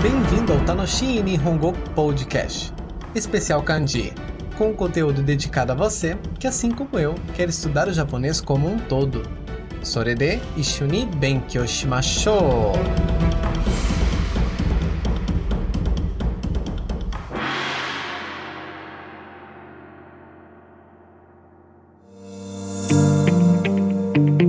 Bem-vindo ao Tanoshi Nihongo Podcast, especial kanji, com conteúdo dedicado a você que, assim como eu, quer estudar o japonês como um todo. Sorede ishuni benkyou shimashou! で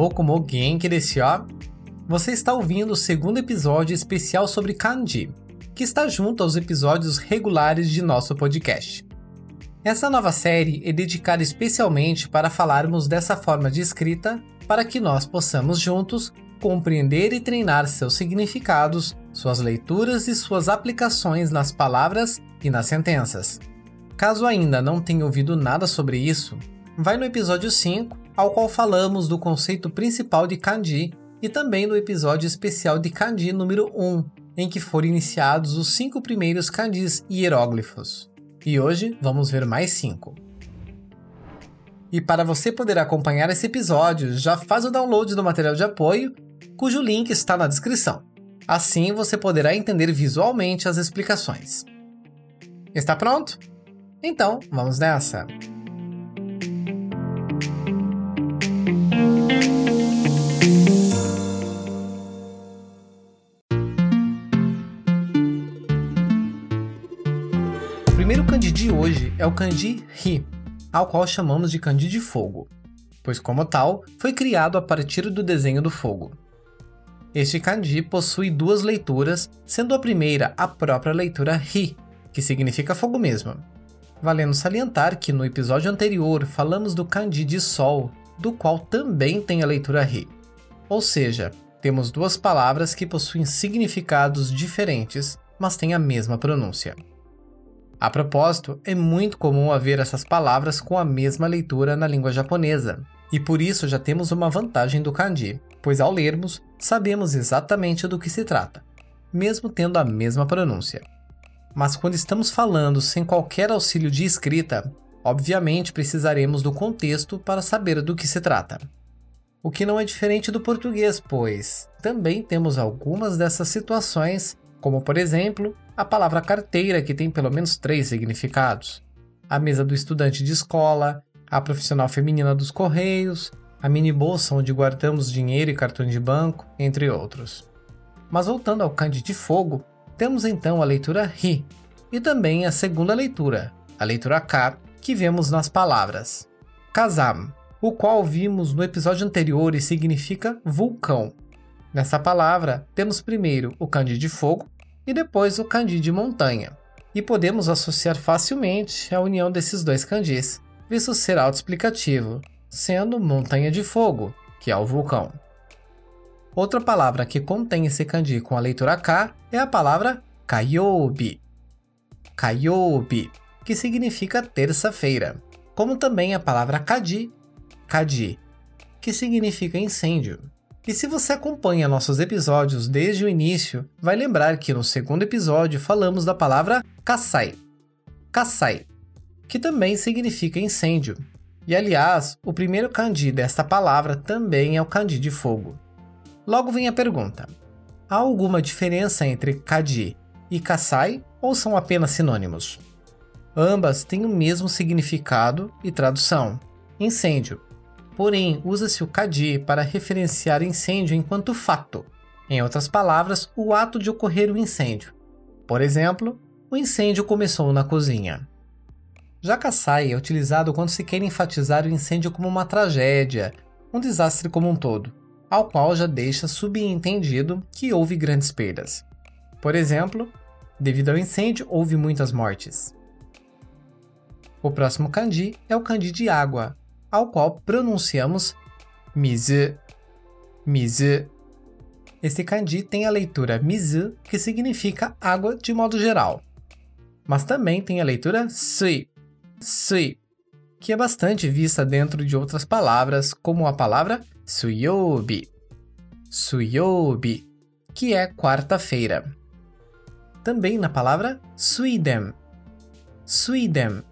Boku mo Genki desu ya? Você está ouvindo o segundo episódio especial sobre kanji, que está junto aos episódios regulares de nosso podcast. Essa nova série é dedicada especialmente para falarmos dessa forma de escrita para que nós possamos juntos compreender e treinar seus significados, suas leituras e suas aplicações nas palavras e nas sentenças. Caso ainda não tenha ouvido nada sobre isso, vai no episódio 5 ao qual falamos do conceito principal de kanji e também no episódio especial de kanji número 1, em que foram iniciados os cinco primeiros kanjis hieróglifos. E hoje vamos ver mais cinco. E para você poder acompanhar esse episódio, já faz o download do material de apoio, cujo link está na descrição. Assim você poderá entender visualmente as explicações. Está pronto? Então, vamos nessa! É o kanji ri, ao qual chamamos de kanji de fogo, pois como tal, foi criado a partir do desenho do fogo. Este kanji possui duas leituras, sendo a primeira a própria leitura ri, que significa fogo mesmo. Valendo salientar que no episódio anterior falamos do kanji de sol, do qual também tem a leitura ri. Ou seja, temos duas palavras que possuem significados diferentes, mas têm a mesma pronúncia. A propósito, é muito comum haver essas palavras com a mesma leitura na língua japonesa, e por isso já temos uma vantagem do kanji, pois ao lermos, sabemos exatamente do que se trata, mesmo tendo a mesma pronúncia. Mas quando estamos falando sem qualquer auxílio de escrita, obviamente precisaremos do contexto para saber do que se trata. O que não é diferente do português, pois também temos algumas dessas situações, como por exemplo, a palavra carteira, que tem pelo menos três significados: a mesa do estudante de escola, a profissional feminina dos correios, a mini bolsa onde guardamos dinheiro e cartões de banco, entre outros. Mas voltando ao kanji de fogo, temos então a leitura ri e também a segunda leitura, a leitura ka, que vemos nas palavras kazam, o qual vimos no episódio anterior e significa vulcão. Nessa palavra, temos primeiro o kanji de fogo, e depois o kanji de montanha. E podemos associar facilmente a união desses dois kanjis, visto ser autoexplicativo, sendo montanha de fogo, que é o vulcão. Outra palavra que contém esse kanji com a leitura K é a palavra kayobi. Kayobi, que significa terça-feira, como também a palavra kaji, kaji, que significa incêndio. E se você acompanha nossos episódios desde o início, vai lembrar que no segundo episódio falamos da palavra kasai. Kasai, que também significa incêndio. E aliás, o primeiro kanji desta palavra também é o kanji de fogo. Logo vem a pergunta: há alguma diferença entre kaji e kasai ou são apenas sinônimos? Ambas têm o mesmo significado e tradução: incêndio, porém usa-se o kadi para referenciar incêndio enquanto fato. Em outras palavras, o ato de ocorrer o um incêndio. Por exemplo, o incêndio começou na cozinha. Já Kasai é utilizado quando se quer enfatizar o incêndio como uma tragédia, um desastre como um todo, ao qual já deixa subentendido que houve grandes perdas. Por exemplo, devido ao incêndio houve muitas mortes. O próximo kanji é o kanji de água, ao qual pronunciamos mizu. Mizu. Esse kanji tem a leitura mizu, que significa água de modo geral. Mas também tem a leitura sui, sui, que é bastante vista dentro de outras palavras, como a palavra suyobi. suyobi, que é quarta-feira. Também na palavra suidem, suidem,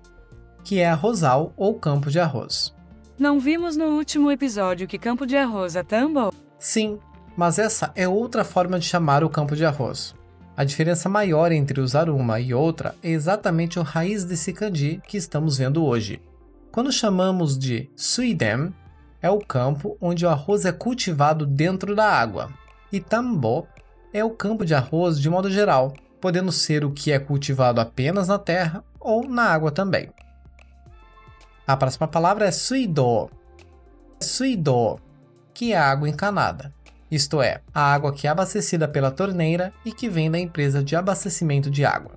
que é arrozal ou campo de arroz. Não vimos no último episódio que campo de arroz é tambo? Sim, mas essa é outra forma de chamar o campo de arroz. A diferença maior entre usar uma e outra é exatamente a raiz desse kanji que estamos vendo hoje. Quando chamamos de suidem, é o campo onde o arroz é cultivado dentro da água, e tambo é o campo de arroz de modo geral, podendo ser o que é cultivado apenas na terra ou na água também. A próxima palavra é suido. Suido, que é água encanada isto é, a água que é abastecida pela torneira e que vem da empresa de abastecimento de água.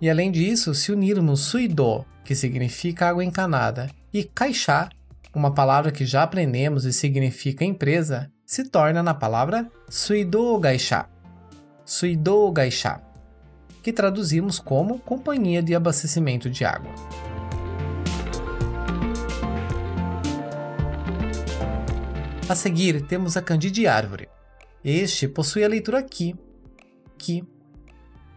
E além disso, se unirmos suido, que significa água encanada, e kaisha, uma palavra que já aprendemos e significa empresa, se torna na palavra suido gaisha. Suido gaisha, que traduzimos como companhia de abastecimento de água. A seguir, temos a kanji de árvore. Este possui a leitura ki, ki,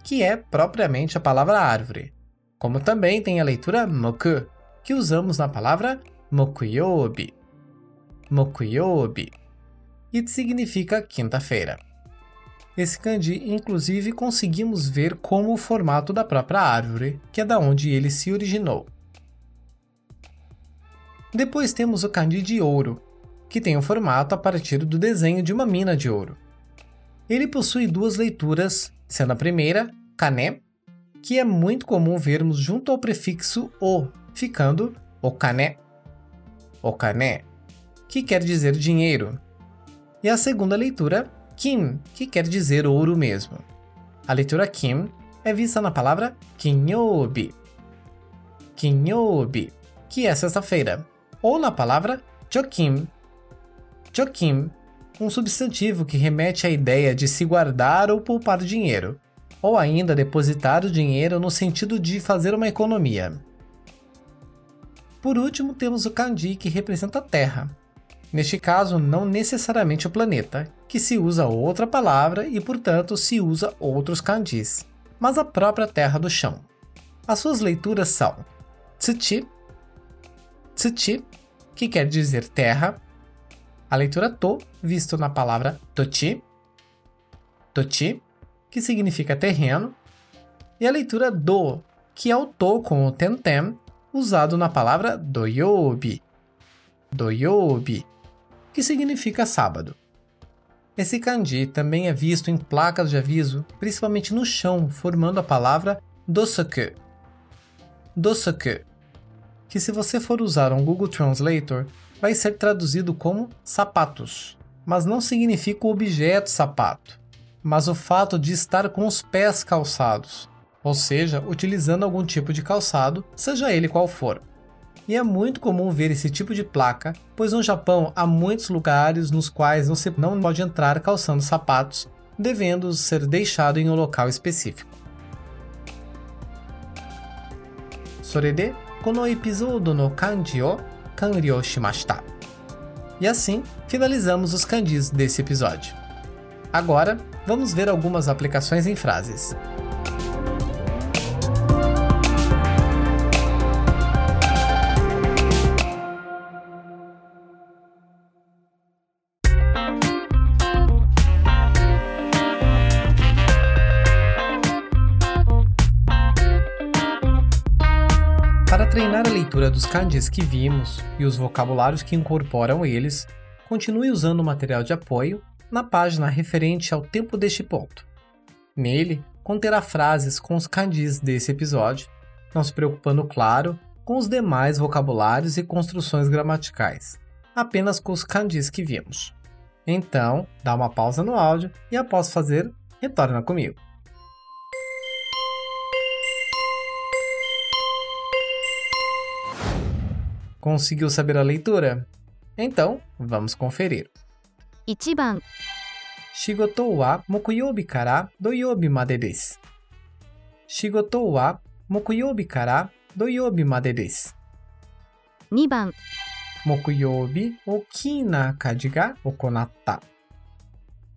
que é propriamente a palavra árvore, como também tem a leitura moku, que usamos na palavra mokuyobi. Mokuyobi, e significa quinta-feira. Esse kanji, inclusive, conseguimos ver como o formato da própria árvore, que é da onde ele se originou. Depois temos o kanji de ouro, que tem o formato a partir do desenho de uma mina de ouro. Ele possui duas leituras, sendo a primeira, kané, que é muito comum vermos junto ao prefixo o, ficando o kané, o kané, que quer dizer dinheiro. E a segunda leitura, kim, que quer dizer ouro mesmo. A leitura kim é vista na palavra kinyobi, kinyobi, que é sexta-feira, ou na palavra chokim, Chokim, um substantivo que remete à ideia de se guardar ou poupar dinheiro, ou ainda depositar o dinheiro no sentido de fazer uma economia. Por último, temos o kanji que representa a Terra. Neste caso, não necessariamente o planeta, que se usa outra palavra e, portanto, se usa outros kanjis, mas a própria terra do chão. As suas leituras são tsuchi, tsuchi, que quer dizer terra, a leitura to, visto na palavra tochi, tochi, que significa terreno, e a leitura do, que é o to com o tentem, usado na palavra doyobi, doyobi, que significa sábado. Esse kanji também é visto em placas de aviso, principalmente no chão, formando a palavra dosoku. Dosoku, que se você for usar um Google Translator, vai ser traduzido como sapatos, mas não significa o objeto sapato, mas o fato de estar com os pés calçados, ou seja, utilizando algum tipo de calçado, seja ele qual for. E é muito comum ver esse tipo de placa, pois no Japão há muitos lugares nos quais não se não pode entrar calçando sapatos, devendo ser deixado em um local específico. Sorede, kono episódio no kanji o Kanryo Shimashita. E assim, finalizamos os kanjis desse episódio. Agora, vamos ver algumas aplicações em frases. Leitura dos kanjis que vimos e os vocabulários que incorporam eles, continue usando o material de apoio na página referente ao tempo deste ponto. Nele, conterá frases com os kanjis desse episódio, não se preocupando, claro, com os demais vocabulários e construções gramaticais, apenas com os kanjis que vimos. Então, dá uma pausa no áudio e após fazer, retorna comigo. Conseguiu saber a leitura? Então, vamos conferir. 1番仕事は木曜日から土曜日までです。仕事は木曜日から土曜日までです。 2番 木曜日大きな火事が行った。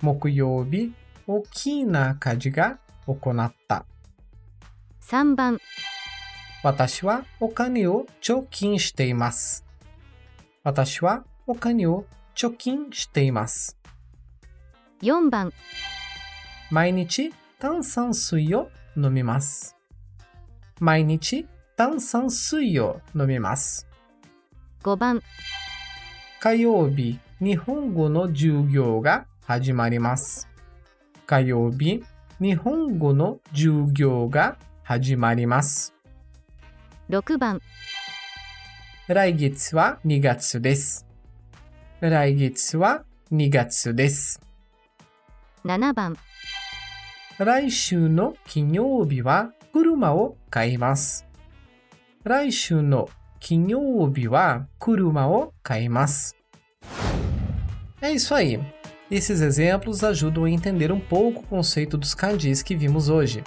木曜日大きな火事が起こった。 3番、 私はお金を貯金しています。私はお金を貯金しています。4番、毎日炭酸水を飲みます。毎日炭酸水を飲みます。5番、火曜日、日本語の授業が始まります。火曜日、日本語の授業が始まります。6番、来月は2月です。来月は2月です。 7番、来週の金曜日は車を買います。来週の金曜日は車を買います。É isso aí. Esses exemplos ajudam a entender um pouco o conceito dos kanjis que vimos hoje.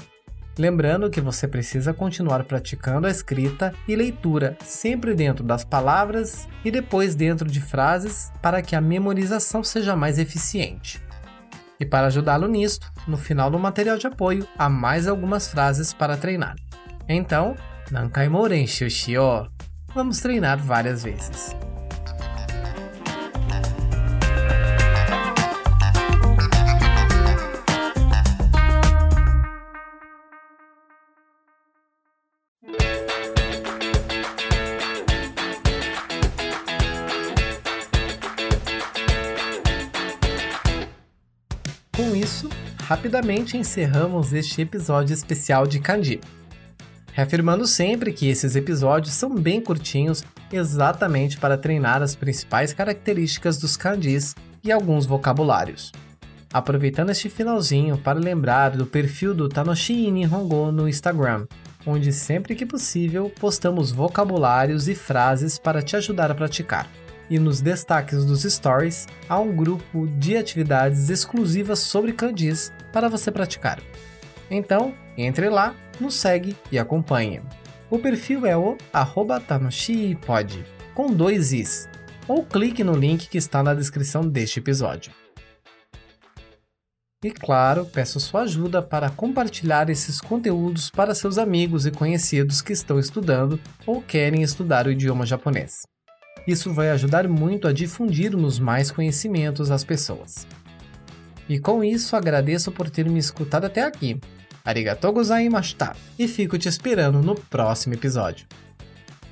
Lembrando que você precisa continuar praticando a escrita e leitura, sempre dentro das palavras e depois dentro de frases, para que a memorização seja mais eficiente. E para ajudá-lo nisto, no final do material de apoio há mais algumas frases para treinar. Então, Nankai Moren Shushio. Vamos treinar várias vezes. Isso, rapidamente encerramos este episódio especial de Kanji. Reafirmando sempre que esses episódios são bem curtinhos, exatamente para treinar as principais características dos kanjis e alguns vocabulários. Aproveitando este finalzinho para lembrar do perfil do Tanoshi Nihongo no Instagram, onde sempre que possível postamos vocabulários e frases para te ajudar a praticar. E nos destaques dos stories há um grupo de atividades exclusivas sobre kanjis para você praticar. Então, entre lá, nos segue e acompanhe. O perfil é o tanoshipod, com dois is, ou clique no link que está na descrição deste episódio. E claro, peço sua ajuda para compartilhar esses conteúdos para seus amigos e conhecidos que estão estudando ou querem estudar o idioma japonês. Isso vai ajudar muito a difundirmos mais conhecimentos às pessoas. E com isso, agradeço por ter me escutado até aqui. Arigatou gozaimashita! E fico te esperando no próximo episódio.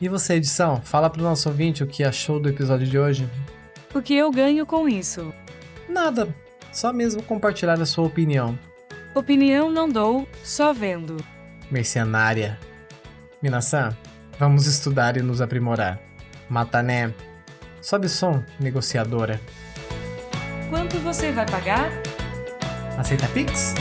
E você, edição, fala pro nosso ouvinte o que achou do episódio de hoje? O que eu ganho com isso? Nada, só mesmo compartilhar a sua opinião. Opinião não dou, só vendo. Mercenária. Minasan, vamos estudar e nos aprimorar. Matané. Sobe som, negociadora. Quanto você vai pagar? Aceita Pix?